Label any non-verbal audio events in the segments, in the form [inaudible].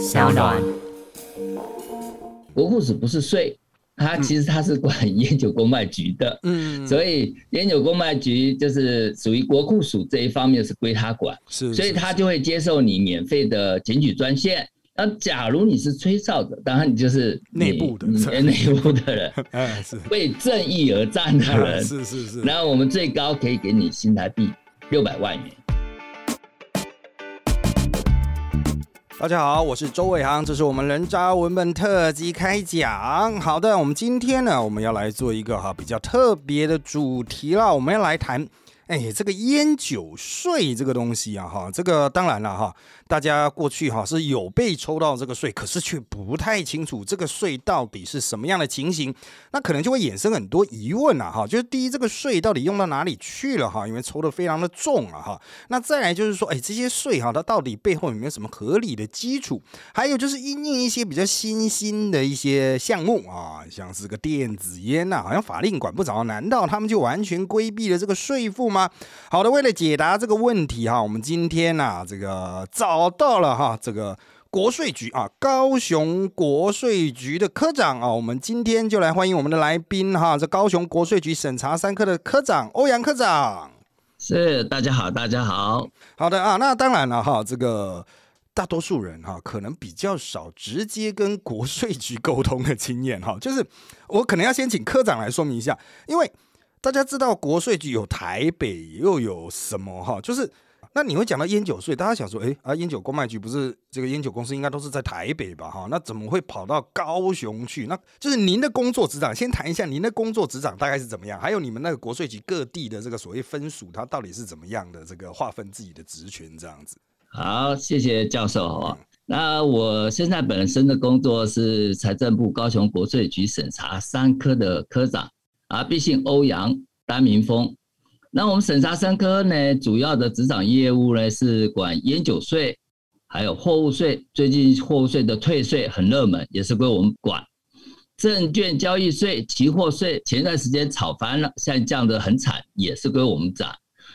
小暖。国库署不是税，它其实它是管烟酒公卖局的，嗯，所以烟酒公卖局就是属于国库署这一方面是归他管，是，所以他就会接受你免费的检举专线。那假如你是吹哨的，当然你就是内部的你内部的人，[laughs] 哎是，为正义而战的人，[laughs] 是是是，然后我们最高可以给你新台币六百万元。大家好，我是周伟航，这是我们人渣文本特辑开讲。好的，我们今天呢，我们要来做一个哈比较特别的主题了，我们要来谈，哎，这个烟酒税这个东西啊，哈，这个当然了哈。大家过去哈是有被抽到这个税，可是却不太清楚这个税到底是什么样的情形，那可能就会衍生很多疑问啊哈。就是第一，这个税到底用到哪里去了哈？因为抽的非常的重啊哈。那再来就是说，哎，这些税哈，它到底背后有没有什么合理的基础？还有就是因应一些比较新兴的一些项目啊，像是个电子烟呐，好像法令管不着，难道他们就完全规避了这个税负吗？好的，为了解答这个问题哈，我们今天呐这个。找到了哈，这个国税局啊，高雄国税局的科长啊，我们今天就来欢迎我们的来宾哈，这高雄国税局审查三科的科长欧阳科长。是，大家好，大家好，好的啊，那当然了哈，这个大多数人哈，可能比较少直接跟国税局沟通的经验哈，就是我可能要先请科长来说明一下，因为大家知道国税局有台北又有什么哈，就是。那你会讲到烟酒税，大家想说，哎啊，烟酒公卖局不是这个烟酒公司应该都是在台北吧？哈，那怎么会跑到高雄去？那就是您的工作职掌，先谈一下您的工作职掌大概是怎么样？还有你们那个国税局各地的这个所谓分属，它到底是怎么样的？这个划分自己的职权这样子。好，谢谢教授哈。那我现在本身的工作是财政部高雄国税局审查三科的科长，啊，毕姓欧阳，单名峰。那我们审查三科呢，主要的执掌业务呢是管烟酒税，还有货物税。最近货物税的退税很热门，也是归我们管。证券交易税、期货税前段时间炒翻了，现在降得很惨，也是归我们掌。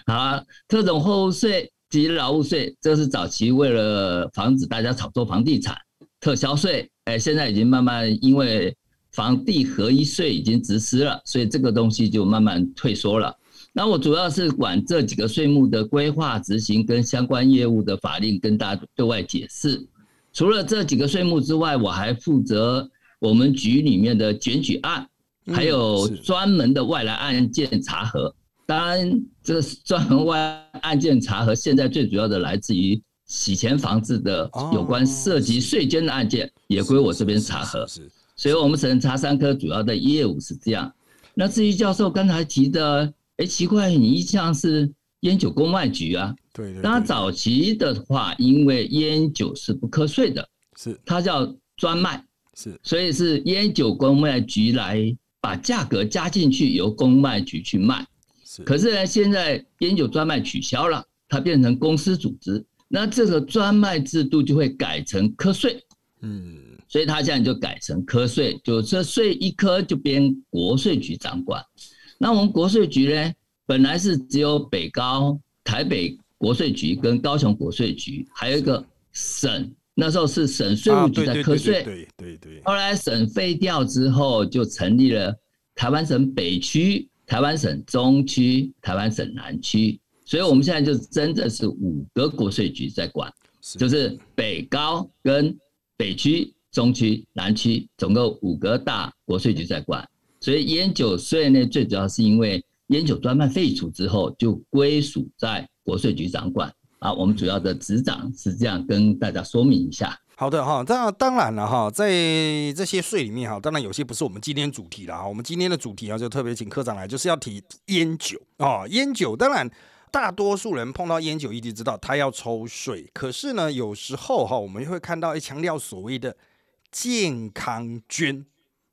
啊，特种货物税及劳务税，这是早期为了防止大家炒作房地产特销税，哎，现在已经慢慢因为房地合一税已经实施了，所以这个东西就慢慢退缩了。那我主要是管这几个税目的规划、执行跟相关业务的法令，跟大家对外解释。除了这几个税目之外，我还负责我们局里面的检举案，还有专门的外来案件查核。当然，这个专门外案件查核，现在最主要的来自于洗钱防治的有关涉及税捐的案件，也归我这边查核。是，所以我们审查三科主要的业务是这样。那至于教授刚才提的。哎，奇怪，你一向是烟酒公卖局啊？对对。当然早期的话，因为烟酒是不课税的，是它叫专卖，是，所以是烟酒公卖局来把价格加进去，由公卖局去卖。是。可是呢，现在烟酒专卖取消了，它变成公司组织，那这个专卖制度就会改成课税。嗯。所以他现在就改成科税，就这税一科就编国税局掌管。那我们国税局呢，本来是只有北高、台北国税局跟高雄国税局，还有一个省，那时候是省税务局在科税。对对对。后来省废掉之后，就成立了台湾省北区、台湾省中区、台湾省南区，所以我们现在就真的是五个国税局在管，就是北高跟北区、中区、南区，总共五个大国税局在管。所以烟酒税呢，最主要是因为烟酒专卖废除之后，就归属在国税局掌管啊。我们主要的执掌是这样跟大家说明一下。好的哈，那当然了哈，在这些税里面哈，当然有些不是我们今天主题了哈。我们今天的主题啊，就特别请科长来，就是要提烟酒啊。烟酒当然大多数人碰到烟酒，一定知道他要抽税，可是呢，有时候哈，我们会看到一强调所谓的健康捐。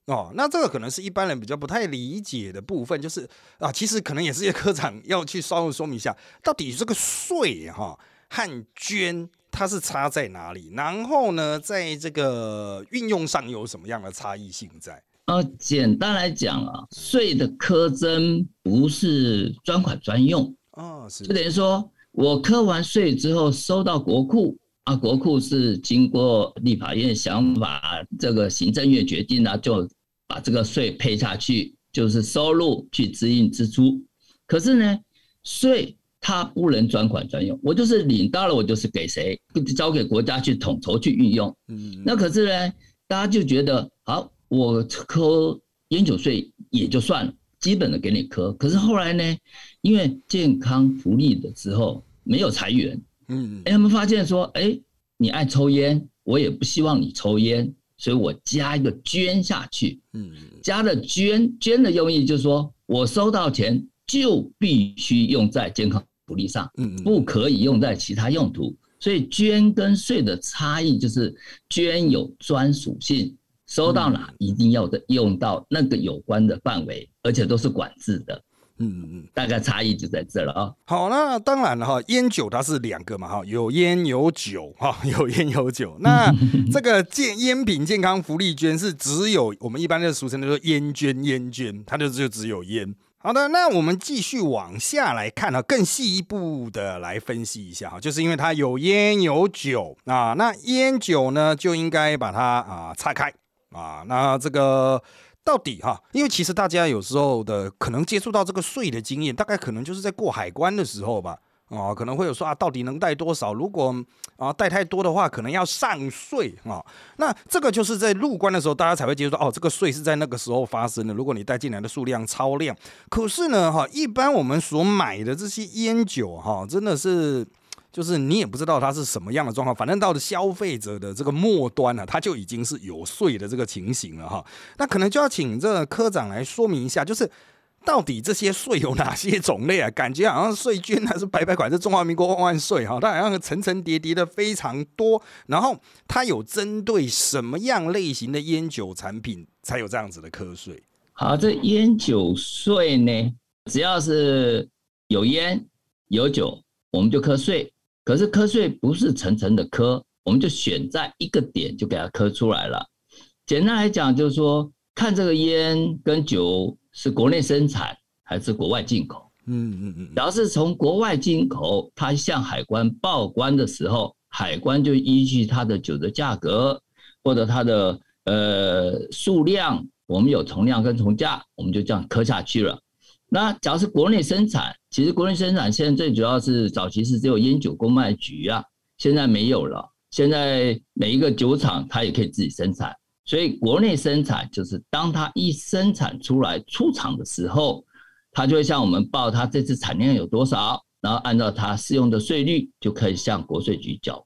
哦，那这个可能是一般人比较不太理解的部分，就是啊，其实可能也是一科长要去稍微说明一下，到底这个税哈和捐它是差在哪里，然后呢，在这个运用上有什么样的差异性在？呃，简单来讲啊，税的苛征不是专款专用哦，是就等于说我科完税之后收到国库，啊，国库是经过立法院想法，这个行政院决定啊，就把这个税配下去，就是收入去支应支出。可是呢，税它不能专款专用，我就是领到了，我就是给谁，交给国家去统筹去运用。嗯，那可是呢，大家就觉得好，我扣烟酒税也就算了，基本的给你扣。可是后来呢，因为健康福利的时候没有裁员，嗯，哎，他们发现说，哎，你爱抽烟，我也不希望你抽烟，所以我加一个捐下去。嗯，加的捐捐的用意就是说我收到钱。就必须用在健康福利上，嗯，不可以用在其他用途。所以捐跟税的差异就是，捐有专属性，收到哪一定要的用到那个有关的范围，而且都是管制的。嗯嗯，大概差异就在这了啊。好，那当然了哈，烟酒它是两个嘛哈，有烟有酒哈，[laughs] 有烟有酒。那这个健烟品健康福利捐是只有我们一般的俗称的说烟捐烟捐，它就就只有烟。好的，那我们继续往下来看啊，更细一步的来分析一下哈，就是因为它有烟有酒啊，那烟酒呢就应该把它啊拆开啊，那这个到底哈，因为其实大家有时候的可能接触到这个税的经验，大概可能就是在过海关的时候吧。哦，可能会有说啊，到底能带多少？如果啊带太多的话，可能要上税啊。那这个就是在入关的时候，大家才会接触到哦，这个税是在那个时候发生的。如果你带进来的数量超量，可是呢，哈，一般我们所买的这些烟酒哈，真的是就是你也不知道它是什么样的状况，反正到了消费者的这个末端呢，它就已经是有税的这个情形了哈。那可能就要请这科长来说明一下，就是。到底这些税有哪些种类啊？感觉好像税捐还是白白款，是中华民国万万岁哈！它好像层层叠叠的非常多。然后它有针对什么样类型的烟酒产品才有这样子的课税？好，这烟酒税呢，只要是有烟有酒，我们就课税。可是课税不是层层的课，我们就选在一个点就给它课出来了。简单来讲，就是说看这个烟跟酒。是国内生产还是国外进口？嗯嗯嗯。然后是从国外进口，它向海关报关的时候，海关就依据它的酒的价格或者它的呃数量，我们有从量跟从价，我们就这样磕下去了。那假如是国内生产，其实国内生产现在最主要是早期是只有烟酒公卖局啊，现在没有了。现在每一个酒厂它也可以自己生产。所以国内生产就是当它一生产出来出厂的时候，它就会向我们报它这次产量有多少，然后按照它适用的税率就可以向国税局缴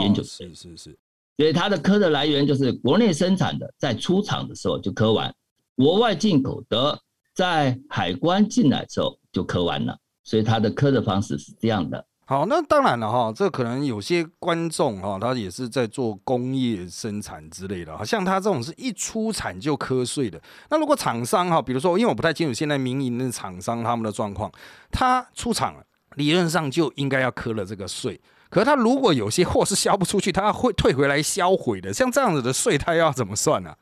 烟酒税。是是是。所以它的科的来源就是国内生产的，在出厂的时候就科完；国外进口的，在海关进来之后就科完了。所以它的科的方式是这样的。好，那当然了哈，这可能有些观众哈，他也是在做工业生产之类的，哈像他这种是一出产就瞌睡的。那如果厂商哈，比如说，因为我不太清楚现在民营的厂商他们的状况，他出厂，理论上就应该要磕了这个税。可是他如果有些货是销不出去，他会退回来销毁的，像这样子的税，他要怎么算呢？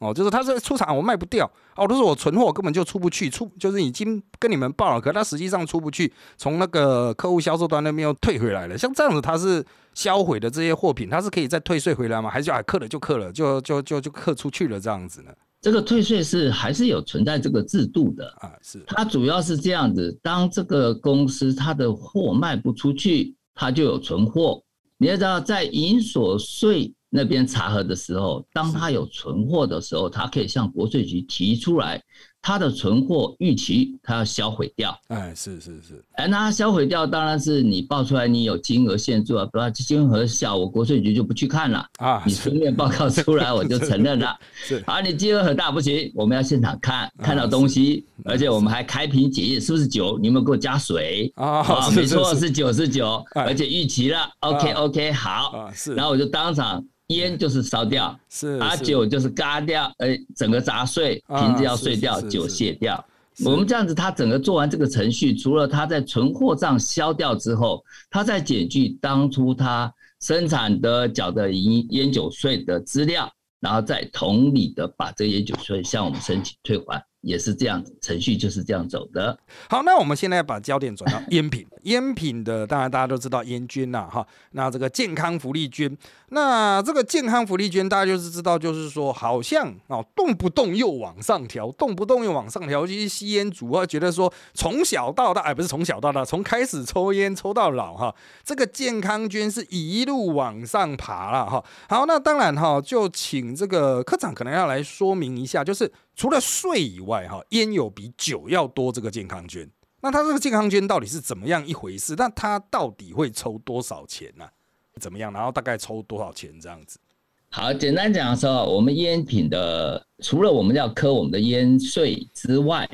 哦，就是他这出厂我卖不掉，哦，都是我存货根本就出不去，出就是已经跟你们报了，可他实际上出不去，从那个客户销售端那边又退回来了。像这样子，他是销毁的这些货品，他是可以再退税回来吗？还是啊，刻了就刻了，就就就就刻出去了这样子呢？这个退税是还是有存在这个制度的啊？是，它主要是这样子，当这个公司它的货卖不出去，它就有存货。你要知道，在银所税。那边查核的时候，当他有存货的时候，他可以向国税局提出来，他的存货预期，它要销毁掉。哎，是是是，哎，那销毁掉当然是你报出来，你有金额限制啊，不然金额小，我国税局就不去看了啊。你书面报告出来，我就承认了。是，啊，你金额很大不行，我们要现场看，看到东西，而且我们还开瓶检验是不是酒，你有没有给我加水啊？没错，是酒是酒，而且预期了。OK OK，好，是，然后我就当场。烟就是烧掉，是啊，酒就是嘎掉，哎，整个砸碎，瓶子要碎掉，酒卸掉。我们这样子，他整个做完这个程序，除了他在存货账消掉之后，他再减去当初他生产的缴的烟烟酒税的资料，然后再同理的把这烟酒税向我们申请退还。也是这样子，程序就是这样走的。好，那我们现在把焦点转到 [laughs] 烟品。烟品的，当然大家都知道烟菌呐，哈，那这个健康福利菌，那这个健康福利菌，大家就是知道，就是说好像哦，动不动又往上调，动不动又往上调，尤其是吸烟族啊，觉得说从小到大，哎，不是从小到大，从开始抽烟抽到老哈，这个健康菌是一路往上爬了哈。好，那当然哈，就请这个科长可能要来说明一下，就是除了税以外哈，烟有比酒要多这个健康菌。那他这个健康捐到底是怎么样一回事？那他到底会抽多少钱呢？怎么样？然后大概抽多少钱这样子？好，简单讲说，我们烟品的除了我们要科我们的烟税之外，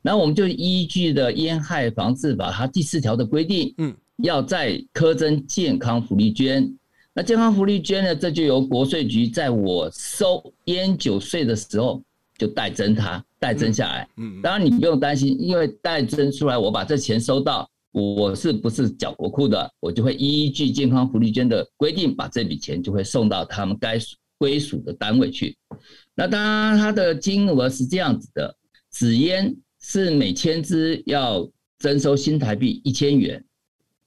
那我们就依据的烟害防治法它第四条的规定，嗯，要再科征健康福利捐。那健康福利捐呢，这就由国税局在我收烟酒税的时候。就代征它，代征下来。嗯，当然你不用担心，因为代征出来，我把这钱收到，我是不是缴国库的？我就会依据健康福利捐的规定，把这笔钱就会送到他们该归属的单位去。那当然，它的金额是这样子的：纸烟是每千支要征收新台币一千元，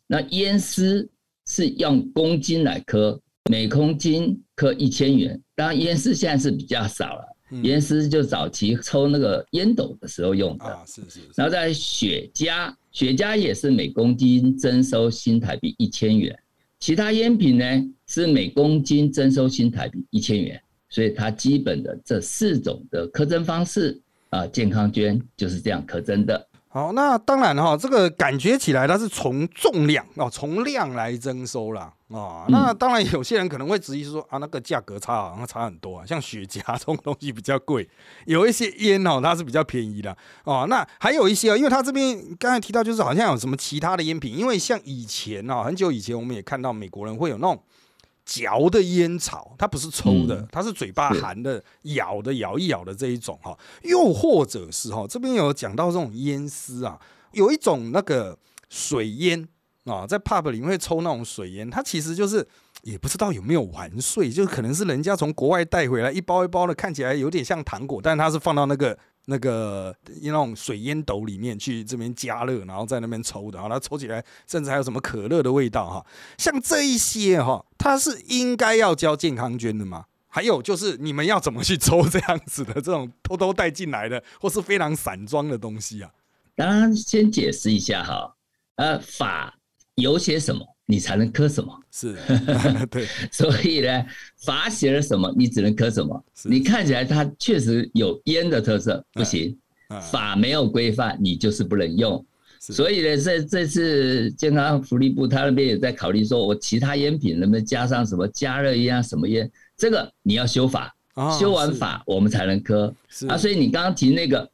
那烟丝是用公斤来科，每公斤科一千元。当然，烟丝现在是比较少了。烟丝就早期抽那个烟斗的时候用的啊，是是。然后在雪茄，雪茄也是每公斤征收新台币一千元，其他烟品呢是每公斤征收新台币一千元，所以它基本的这四种的苛征方式啊，健康捐就是这样苛征的。好，那当然哈，这个感觉起来它是从重量哦，从量来征收啦。啊。那当然有些人可能会质疑说啊，那个价格差好像差很多啊，[laughs] 像雪茄这种东西比较贵，有一些烟哦它是比较便宜的哦。那还有一些啊，因为它这边刚才提到就是好像有什么其他的烟品，因为像以前啊，很久以前我们也看到美国人会有那种。嚼的烟草，它不是抽的，它是嘴巴含的、咬的、咬一咬的这一种哈。又或者是哈，这边有讲到这种烟丝啊，有一种那个水烟啊，在 pub 里面会抽那种水烟，它其实就是也不知道有没有完税，就可能是人家从国外带回来一包一包的，看起来有点像糖果，但它是放到那个。那个那种水烟斗里面去这边加热，然后在那边抽的，然后它抽起来甚至还有什么可乐的味道哈，像这一些哈，它是应该要交健康捐的吗？还有就是你们要怎么去抽这样子的这种偷偷带进来的或是非常散装的东西啊？当然先解释一下哈，呃，法有写什么？你才能磕什么？是，[laughs] 对，所以呢，法写了什么，你只能磕什么。你看起来它确实有烟的特色，不行，法没有规范，你就是不能用。所以呢，这这次健康福利部他那边也在考虑，说我其他烟品能不能加上什么加热烟啊，什么烟？这个你要修法，修完法我们才能磕。啊，所以你刚刚提那个。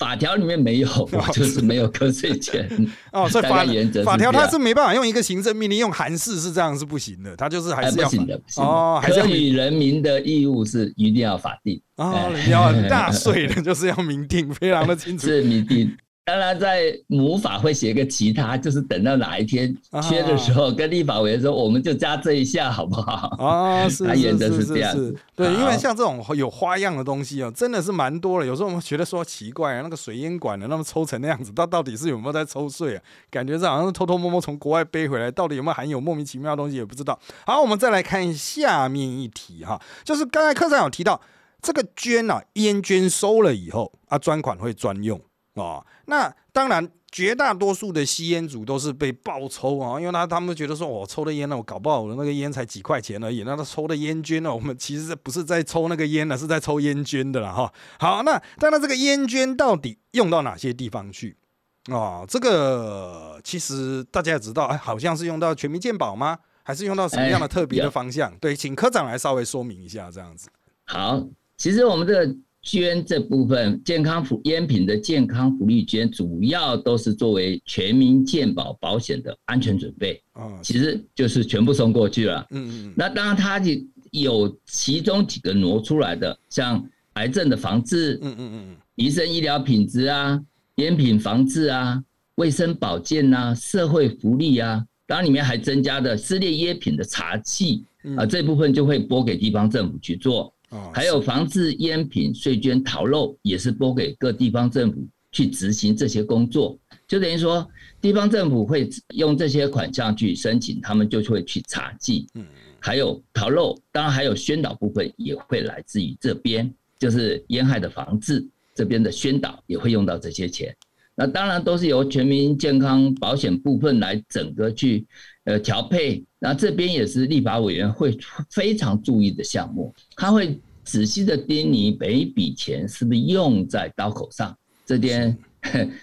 法条里面没有，[laughs] 就是没有课税权哦。所以法法条它是没办法用一个行政命令用函式是这样是不行的，它就是还是要不行的哦。科予人民的义务是一定要法定哦，你要纳 [laughs] 税的就是要明定，非常的清楚是明定。当然，在母法会写个其他，就是等到哪一天缺的时候，跟立法委员说，我们就加这一下，好不好？啊，是是是是是，对，因为像这种有花样的东西哦，真的是蛮多了。有时候我们觉得说奇怪啊，那个水烟管的那么抽成那样子，它到底是有没有在抽税啊？感觉这好像是偷偷摸摸从国外背回来，到底有没有含有莫名其妙的东西也不知道。好，我们再来看下面一题哈，就是刚才课上有提到这个捐啊，烟捐收了以后啊，专款会专用。哦，那当然，绝大多数的吸烟族都是被爆抽啊，因为他他们觉得说，我抽的烟呢，我搞不好我的那个烟才几块钱而已，那他抽的烟捐呢，我们其实不是在抽那个烟呢，是在抽烟捐的了哈。好，那当然这个烟捐到底用到哪些地方去哦？这个其实大家也知道，哎，好像是用到全民健保吗？还是用到什么样的特别的方向？对，请科长来稍微说明一下，这样子。好，其实我们这个。捐这部分健康福烟品的健康福利捐，主要都是作为全民健保保险的安全准备。啊，其实就是全部送过去了。嗯嗯。那当然，它有其中几个挪出来的，像癌症的防治，嗯嗯嗯，医生医疗品质啊，烟品防治啊，卫生保健呐，社会福利啊，当然里面还增加的撕裂烟品的查器啊，这部分就会拨给地方政府去做。还有防治烟品税捐逃漏，也是拨给各地方政府去执行这些工作，就等于说地方政府会用这些款项去申请，他们就会去查记，嗯，还有逃漏，当然还有宣导部分也会来自于这边，就是烟害的防治这边的宣导也会用到这些钱。那当然都是由全民健康保险部分来整个去呃调配，那这边也是立法委员会非常注意的项目，他会仔细的盯你每一笔钱是不是用在刀口上，这边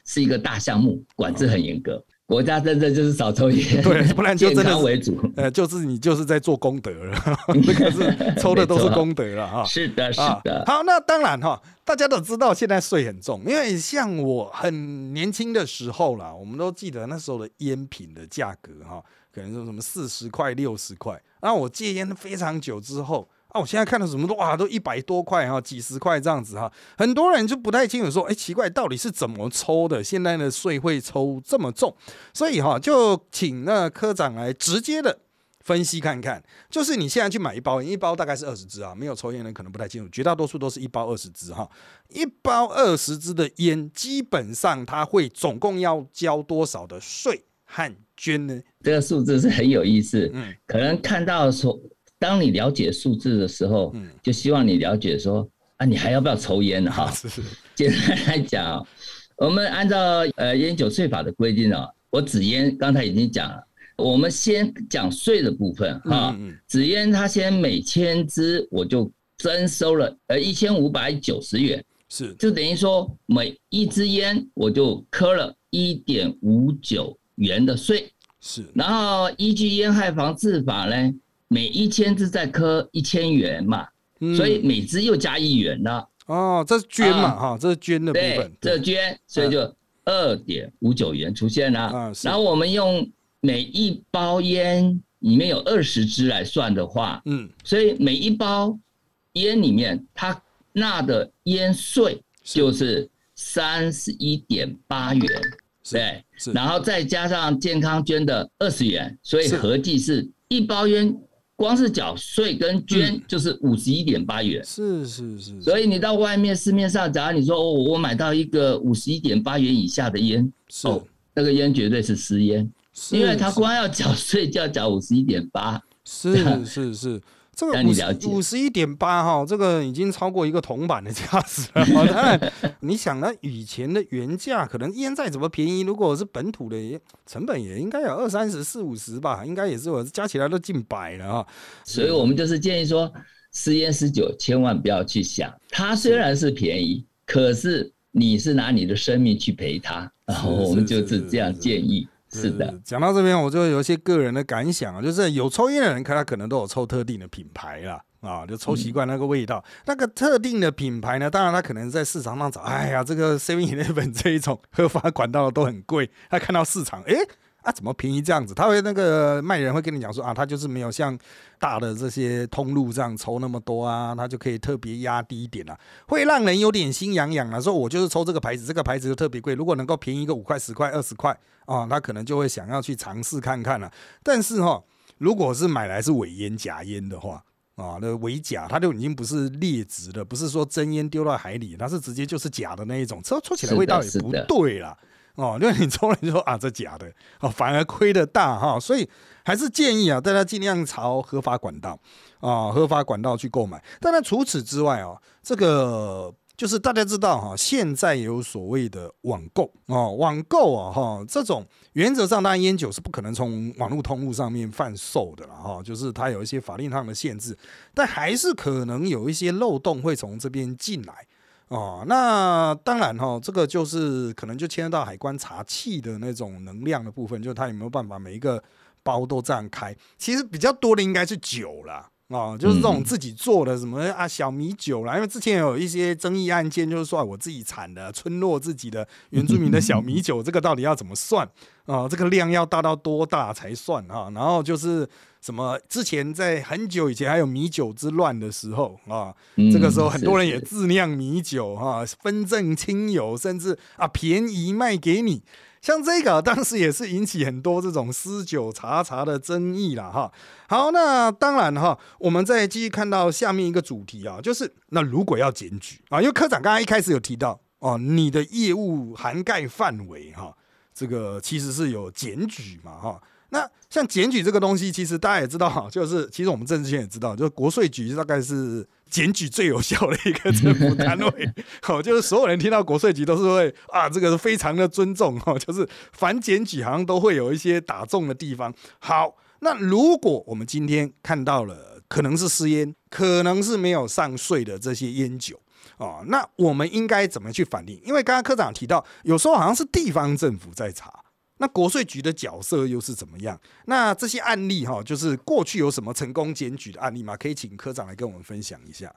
是 [laughs] 一个大项目，管制很严格。国家真正就是少抽烟，对，不然就真的为主。呃，就是你就是在做功德了，[laughs] 这个是抽的都是功德了哈。[laughs] 是的，是的。好，那当然哈，大家都知道现在税很重，因为像我很年轻的时候啦，我们都记得那时候的烟品的价格哈，可能说什么四十块、六十块。然后我戒烟非常久之后。啊，我现在看到什么都哇，都一百多块哈，几十块这样子哈，很多人就不太清楚说，哎，奇怪，到底是怎么抽的？现在的税会抽这么重，所以哈，就请那科长来直接的分析看看。就是你现在去买一包，一包大概是二十支啊，没有抽烟的可能不太清楚，绝大多数都是一包二十支哈，一包二十支的烟，基本上它会总共要交多少的税和捐呢？这个数字是很有意思，嗯，可能看到说。当你了解数字的时候，嗯，就希望你了解说啊，你还要不要抽烟哈，是。[laughs] 是，简单来讲，我们按照呃烟酒税法的规定啊，我纸烟刚才已经讲了，我们先讲税的部分哈，纸烟它先每千支我就征收了呃一千五百九十元，是，就等于说每一支烟我就磕了一点五九元的税，是，然后依据烟害防治法呢。每一千只再科一千元嘛，所以每只又加一元了。哦，这是捐嘛哈，这是捐的部分。这捐，所以就二点五九元出现了。然后我们用每一包烟里面有二十支来算的话，嗯，所以每一包烟里面它纳的烟税就是三十一点八元，对，然后再加上健康捐的二十元，所以合计是一包烟。光是缴税跟捐就是五十一点八元，是是是，所以你到外面市面上，假如你说哦，我买到一个五十一点八元以下的烟，哦，那个烟绝对是私烟，因为他光要缴税就要缴五十一点八，是是是。这个五五十一点八哈，这个已经超过一个铜板的价值了。[laughs] 当然，你想呢，以前的原价可能烟再怎么便宜，如果是本土的，成本也应该有二三十、四五十吧，应该也是我加起来都近百了哈。所以我们就是建议说，十烟十酒千万不要去想，它虽然是便宜，可是你是拿你的生命去陪它，然后我们就是这样建议。是的，讲到这边，我就有一些个人的感想啊，就是有抽烟的人，他可能都有抽特定的品牌啦，啊，就抽习惯那个味道。那个特定的品牌呢，当然他可能在市场上找，哎呀，这个 Seven Eleven 这一种 [laughs] 合法管道都很贵，他看到市场，哎。啊，怎么便宜这样子？他会那个卖人会跟你讲说啊，他就是没有像大的这些通路这样抽那么多啊，他就可以特别压低一点啊，会让人有点心痒痒啊。说我就是抽这个牌子，这个牌子就特别贵，如果能够便宜个五块、十块、二十块啊，他可能就会想要去尝试看看了。但是哈，如果是买来是伪烟、假烟的话啊，那伪假，它就已经不是劣质的，不是说真烟丢到海里，它是直接就是假的那一种，抽抽起来味道也不对了。哦，[laughs] 因为你抽了就说啊，这假的哦，反而亏的大哈，所以还是建议啊，大家尽量朝合法管道啊，合法管道去购买。当然除此之外啊，这个就是大家知道哈，现在有所谓的网购哦，网购啊哈，这种原则上当然烟酒是不可能从网络通路上面贩售的了哈，就是它有一些法令上的限制，但还是可能有一些漏洞会从这边进来。哦，那当然哈，这个就是可能就牵涉到海关查气的那种能量的部分，就是他有没有办法每一个包都这样开。其实比较多的应该是酒啦，哦，就是这种自己做的什么啊小米酒啦，因为之前有一些争议案件，就是说我自己产的村落自己的原住民的小米酒，这个到底要怎么算啊？这个量要大到多大才算啊？然后就是。什么？之前在很久以前还有米酒之乱的时候啊，这个时候很多人也自酿米酒哈，分赠亲友，甚至啊便宜卖给你。像这个 [laughs] 当时也是引起很多这种私酒查茶的争议了哈。好，那当然哈，我们再继续看到下面一个主题啊，就是那如果要检举啊，因为科长刚刚一开始有提到哦，你的业务涵盖范围哈，这个其实是有检举嘛哈。那像检举这个东西，其实大家也知道哈，[laughs] 就是其实我们政治圈也知道，就是国税局大概是检举最有效的一个政府单位。好，[laughs] 就是所有人听到国税局都是会啊，这个是非常的尊重哈，就是反检举好像都会有一些打中的地方。好，那如果我们今天看到了可能是私烟，可能是没有上税的这些烟酒啊，那我们应该怎么去反映？因为刚刚科长提到，有时候好像是地方政府在查。那国税局的角色又是怎么样？那这些案例哈，就是过去有什么成功检举的案例吗？可以请科长来跟我们分享一下。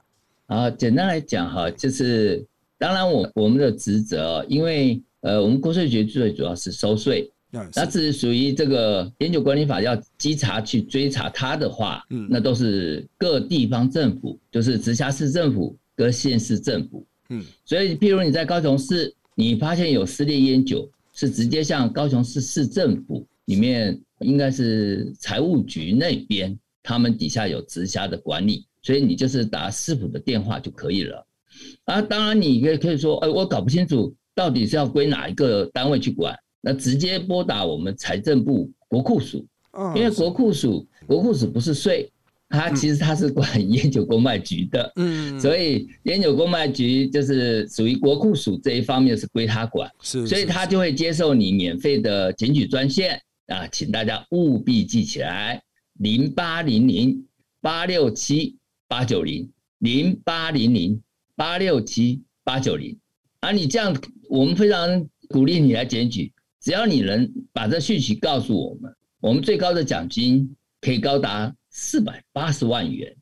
啊，简单来讲哈，就是当然我我们的职责，因为呃，我们国税局最主要是收税，那是属于这个烟酒管理法要稽查去追查它的话，嗯，那都是各地方政府，就是直辖市政府跟县市政府，嗯，所以譬如你在高雄市，你发现有私立烟酒。是直接向高雄市市政府里面，应该是财务局那边，他们底下有直辖的管理，所以你就是打市府的电话就可以了。啊，当然你也可以说，哎，我搞不清楚到底是要归哪一个单位去管，那直接拨打我们财政部国库署，因为国库署国库署不是税。他其实他是管 [laughs] 烟酒公卖局的，嗯，所以烟酒公卖局就是属于国库署这一方面是归他管，是，所以他就会接受你免费的检举专线啊，请大家务必记起来，零八零零八六七八九零，零八零零八六七八九零，啊，你这样我们非常鼓励你来检举，只要你能把这讯息告诉我们，我们最高的奖金可以高达。四百八十万元，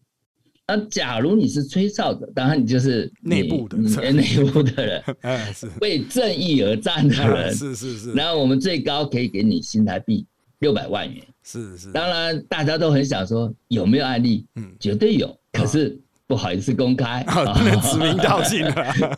那假如你是吹哨的，当然你就是内部的，内部的人，[laughs] 是。为正义而战的人，是是是。然后我们最高可以给你新台币六百万元，是是。当然大家都很想说有没有案例，嗯，绝对有，可是不好意思公开，指名道姓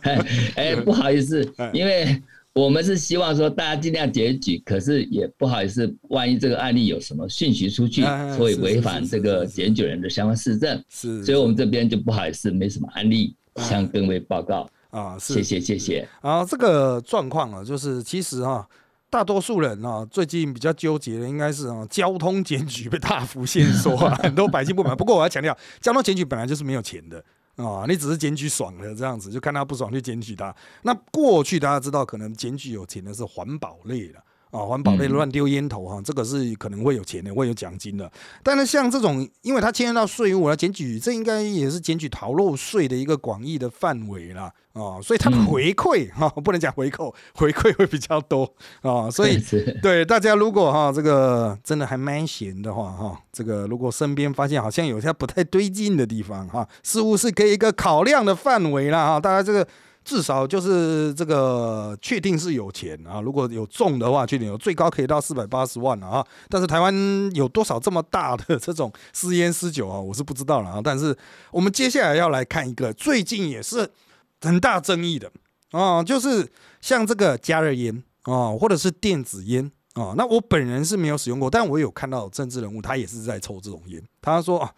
[laughs] 哎，不好意思，因为。我们是希望说大家尽量检举，可是也不好意思，万一这个案例有什么讯息出去，所以违反这个检举人的相关事证，是，所以我们这边就不好意思，没什么案例向各位报告啊。谢谢谢谢。啊，这个状况啊，就是其实啊，大多数人啊，最近比较纠结的应该是啊，交通检举被大幅限缩啊，[laughs] 很多百姓不满。不过我要强调，交通检举本来就是没有钱的。啊，你只是检举爽了这样子，就看他不爽就检举他。那过去大家知道，可能检举有钱的是环保类的啊，环保类乱丢烟头哈，这个是可能会有钱的，会有奖金的。但是像这种，因为它牵涉到税务啊，检举这应该也是检举逃漏税的一个广义的范围啦。哦，所以它的回馈哈，不能讲回扣，回馈会比较多啊。所以对大家如果哈这个真的还蛮闲的话哈，这个如果身边发现好像有些不太对劲的地方哈，似乎是可以一个考量的范围了哈。大家这个至少就是这个确定是有钱啊，如果有中的话，确定有最高可以到四百八十万啊。但是台湾有多少这么大的这种私烟私酒啊，我是不知道了啊。但是我们接下来要来看一个最近也是。很大争议的啊，就是像这个加热烟啊，或者是电子烟啊。那我本人是没有使用过，但我有看到政治人物他也是在抽这种烟。他说啊，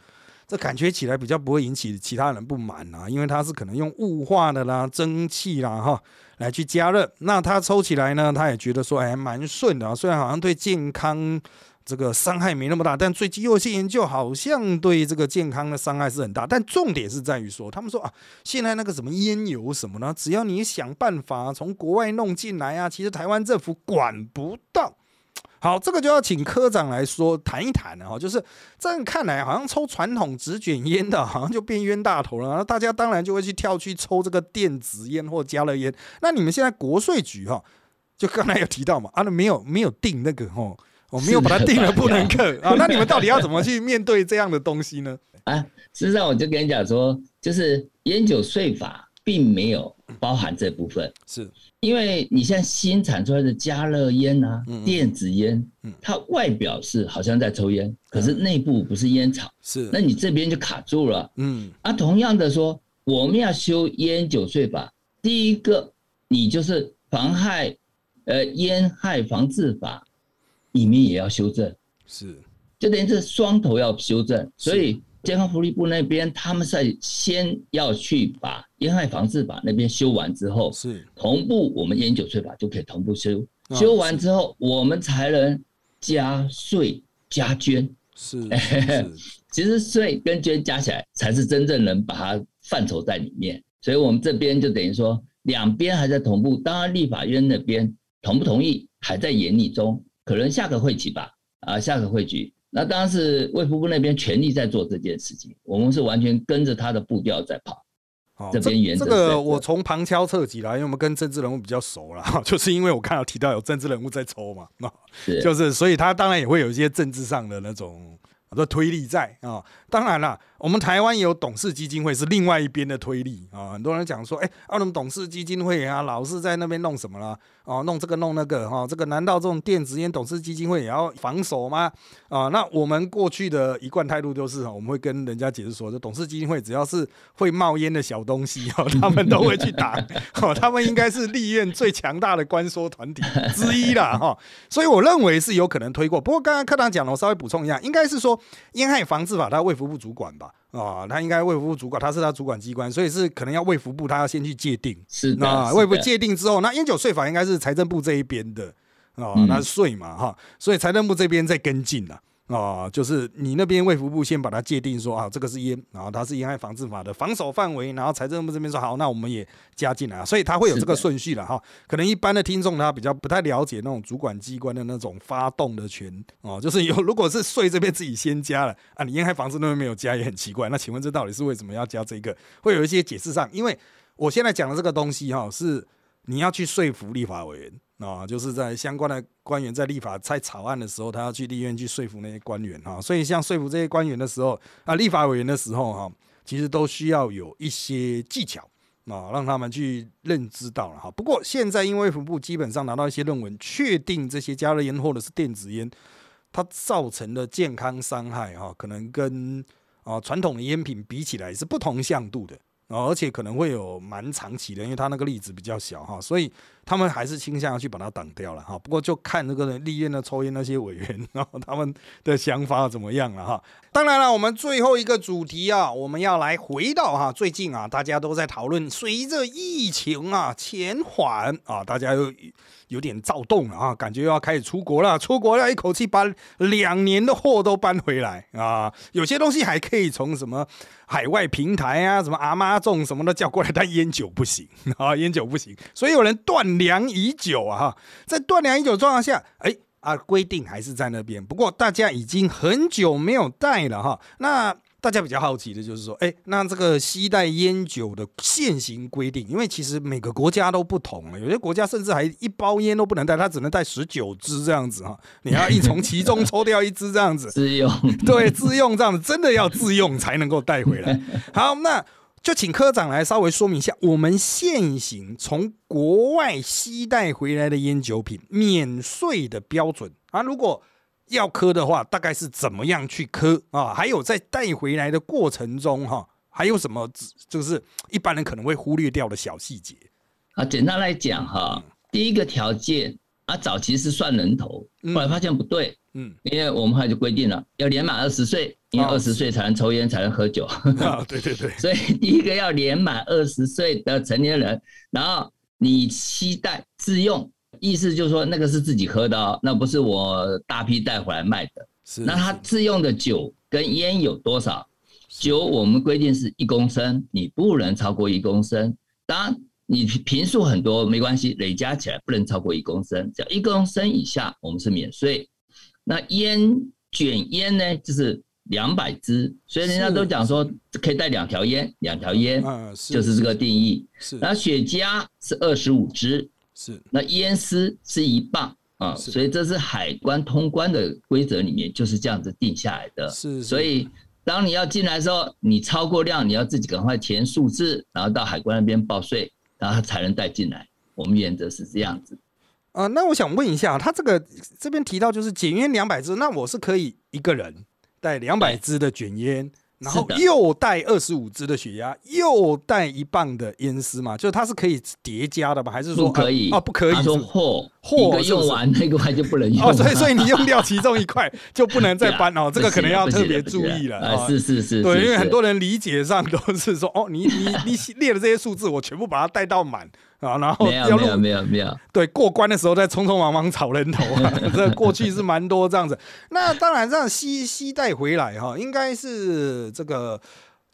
这感觉起来比较不会引起其他人不满啊，因为它是可能用雾化的啦、蒸汽啦哈来去加热。那他抽起来呢，他也觉得说哎蛮顺的啊，虽然好像对健康。这个伤害没那么大，但最近有些研究好像对这个健康的伤害是很大。但重点是在于说，他们说啊，现在那个什么烟油什么呢？只要你想办法从国外弄进来啊，其实台湾政府管不到。好，这个就要请科长来说谈一谈了哈。就是这样看来，好像抽传统纸卷烟的，好像就变冤大头了。那大家当然就会去跳去抽这个电子烟或加热烟。那你们现在国税局哈，就刚才有提到嘛，啊，没有没有定那个哈。我没有把它定了不能克啊，那你们到底要怎么去面对这样的东西呢？[laughs] 啊，事实上我就跟你讲说，就是烟酒税法并没有包含这部分，是。因为你现在新产出来的加热烟啊、电子烟，它外表是好像在抽烟，可是内部不是烟草，是，那你这边就卡住了。嗯，啊，同样的说，我们要修烟酒税法，第一个你就是妨害呃烟害防治法。里面也要修正，是，就等于这双头要修正，所以健康福利部那边，他们在先要去把烟害防治法那边修完之后，是同步我们烟酒税法就可以同步修，修完之后我们才能加税加捐。是，[laughs] 是其实税跟捐加起来才是真正能把它范畴在里面。所以我们这边就等于说两边还在同步，当然立法院那边同不同意还在研拟中，可能下个会期吧，啊，下个会局。那当然是卫福部那边全力在做这件事情，我们是完全跟着他的步调在跑。这边原这个我从旁敲侧击啦，因为我们跟政治人物比较熟啦，[laughs] 就是因为我看到提到有政治人物在抽嘛，那就是所以他当然也会有一些政治上的那种的推力在啊。当然了。我们台湾有董事基金会是另外一边的推力啊，很多人讲说，哎，啊，我们董事基金会啊，老是在那边弄什么啦？哦，弄这个弄那个哈，这个难道这种电子烟董事基金会也要防守吗？啊，那我们过去的一贯态度就是，我们会跟人家解释说，这董事基金会只要是会冒烟的小东西哦，他们都会去打，[laughs] 哦，他们应该是立院最强大的官说团体之一啦，哈，所以我认为是有可能推过。不过刚刚课堂讲了，我稍微补充一下，应该是说烟害防治法，它卫福部主管吧。啊，他应该卫福部主管，他是他主管机关，所以是可能要卫福部，他要先去界定。是那卫福界定之后，那烟酒税法应该是财政部这一边的啊，那是税嘛哈，所以财政部这边在跟进了。啊，就是你那边卫福部先把它界定说啊，这个是烟，然后它是烟害防治法的防守范围，然后财政部这边说好，那我们也加进来，所以它会有这个顺序了哈。可能一般的听众他比较不太了解那种主管机关的那种发动的权哦，就是有如果是税这边自己先加了啊，你烟害防治那边没有加也很奇怪。那请问这到底是为什么要加这个？会有一些解释上，因为我现在讲的这个东西哈，是你要去说服立法委员。啊，就是在相关的官员在立法在草案的时候，他要去立院去说服那些官员哈，所以像说服这些官员的时候啊，立法委员的时候哈，其实都需要有一些技巧啊，让他们去认知到了哈。不过现在因为服部基本上拿到一些论文，确定这些加热烟或者是电子烟，它造成的健康伤害哈，可能跟啊传统的烟品比起来是不同向度的。哦，而且可能会有蛮长期的，因为它那个粒子比较小哈，所以他们还是倾向要去把它挡掉了哈。不过就看那个立院的抽烟那些委员，然后他们的想法怎么样了哈。当然了，我们最后一个主题啊，我们要来回到哈，最近啊，大家都在讨论，随着疫情啊减缓啊，大家又。有点躁动了啊，感觉又要开始出国了。出国了，一口气把两年的货都搬回来啊。有些东西还可以从什么海外平台啊，什么阿妈种什么的叫过来，但烟酒不行啊，烟酒不行。所以有人断粮已久啊，哈，在断粮已久状况下，哎啊，规定还是在那边。不过大家已经很久没有带了哈，那。大家比较好奇的就是说，哎，那这个吸带烟酒的现行规定，因为其实每个国家都不同了，有些国家甚至还一包烟都不能带，它只能带十九支这样子哈，你要一从其中抽掉一支这样子 [laughs] 自用，对，自用这样子，真的要自用才能够带回来。[laughs] 好，那就请科长来稍微说明一下，我们现行从国外吸带回来的烟酒品免税的标准啊，如果。要磕的话，大概是怎么样去磕啊？还有在带回来的过程中，哈，还有什么就是一般人可能会忽略掉的小细节啊？简单来讲，哈，第一个条件啊，早期是算人头，后来发现不对，嗯，因为我们后来就规定了要年满二十岁，因为二十岁才能抽烟，才能喝酒。[laughs] 啊，对对对，[laughs] 所以第一个要年满二十岁的成年人，然后你期待自用。意思就是说，那个是自己喝的哦，那不是我大批带回来卖的。是，那他自用的酒跟烟有多少？酒我们规定是一公升，你不能超过一公升。当然，你平数很多没关系，累加起来不能超过一公升。只要一公升以下，我们是免税。那烟卷烟呢，就是两百支，所以人家都讲说可以带两条烟，两条烟，就是这个定义。是，那雪茄是二十五支。是，那烟丝是一磅啊，所以这是海关通关的规则里面就是这样子定下来的。是，所以当你要进来的时候，你超过量，你要自己赶快填数字，然后到海关那边报税，然后才能带进来。我们原则是这样子。啊，那我想问一下，他这个这边提到就是卷烟两百支，那我是可以一个人带两百支的卷烟。然后又带二十五支的血压，又带一磅的烟丝嘛，就是它是可以叠加的吧？还是说不可以啊？啊不可以他说货货用完，那个块就不能用哦，所以 [laughs] 所以你用掉其中一块就不能再 [laughs] 搬哦，这个可能要特别注意了。啊哦是是是，对，因为很多人理解上都是说，哦，你你你列的这些数字，我全部把它带到满啊，然后没有要录没有没有没有，对过关的时候再匆匆忙忙找人头啊，[laughs] 这过去是蛮多这样子。那当然这样吸吸带回来哈，应该是这个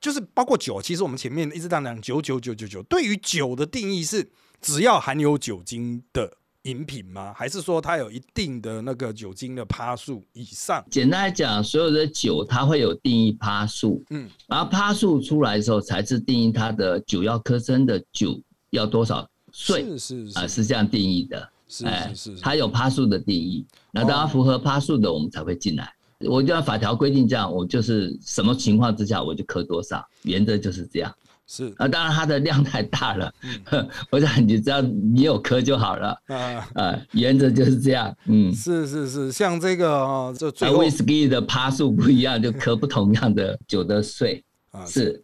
就是包括酒，其实我们前面一直在讲九九九九九，对于酒的定义是只要含有酒精的饮品吗？还是说它有一定的那个酒精的趴数以上？简单来讲，所有的酒它会有定义趴数，嗯，然后趴数出来的时候，才是定义它的酒要克升的酒要多少岁是是啊、是是这样定义的。是哎是是，它有趴数的定义，那当哦然符合趴数的，我们才会进来。我就按法条规定这样，我就是什么情况之下我就扣多少，原则就是这样。是啊，当然它的量太大了，嗯 [laughs] 我想你只要你有刻就好了。啊。呃，原则就是这样。嗯，是是是，像这个哦，这最啊后，whisky 的趴数不一样，就刻不同样的酒的税。啊是，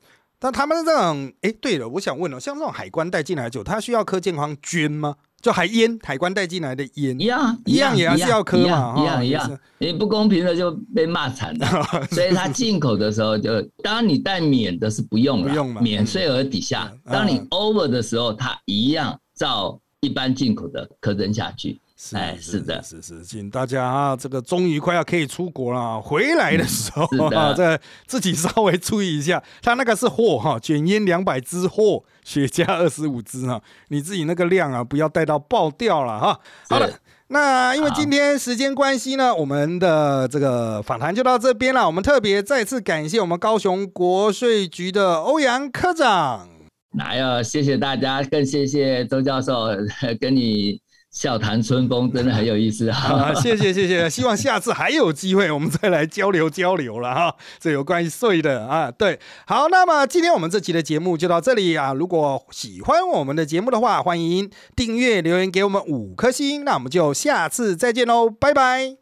但他们这种，哎，对了，我想问哦，像这种海关带进来的酒，它需要刻健康菌吗？就海烟，海关带进来的烟一，样一样也还是要刻嘛一样一样一样。你不公平的就被骂惨了。所以它进口的时候就，当你带免的是不用了，不用嘛免税额底下。嗯当你嗯 over 的时候，它一样照一般进口的苛征下去。哎是的是是，请大家啊，这个终于快要可以出国了啊，回来的时候 [laughs] 啊，这自己稍微注意一下，他那个是货哈，卷烟两百支货，雪茄二十五支哈，你自己那个量啊，不要带到爆掉了哈。好了。那因为今天时间关系呢，我们的这个访谈就到这边了。我们特别再次感谢我们高雄国税局的欧阳科长。那要谢谢大家，更谢谢周教授 [laughs] 跟你笑谈春风，真的很有意思哈，[laughs] 啊。谢谢谢谢，希望下次还有机会，我们再来交流交流了哈。这有关于税的啊，对，好，那么今天我们这期的节目就到这里啊。如果喜欢我们的节目的话，欢迎订阅留言给我们五颗星，那我们就下次再见喽，拜拜。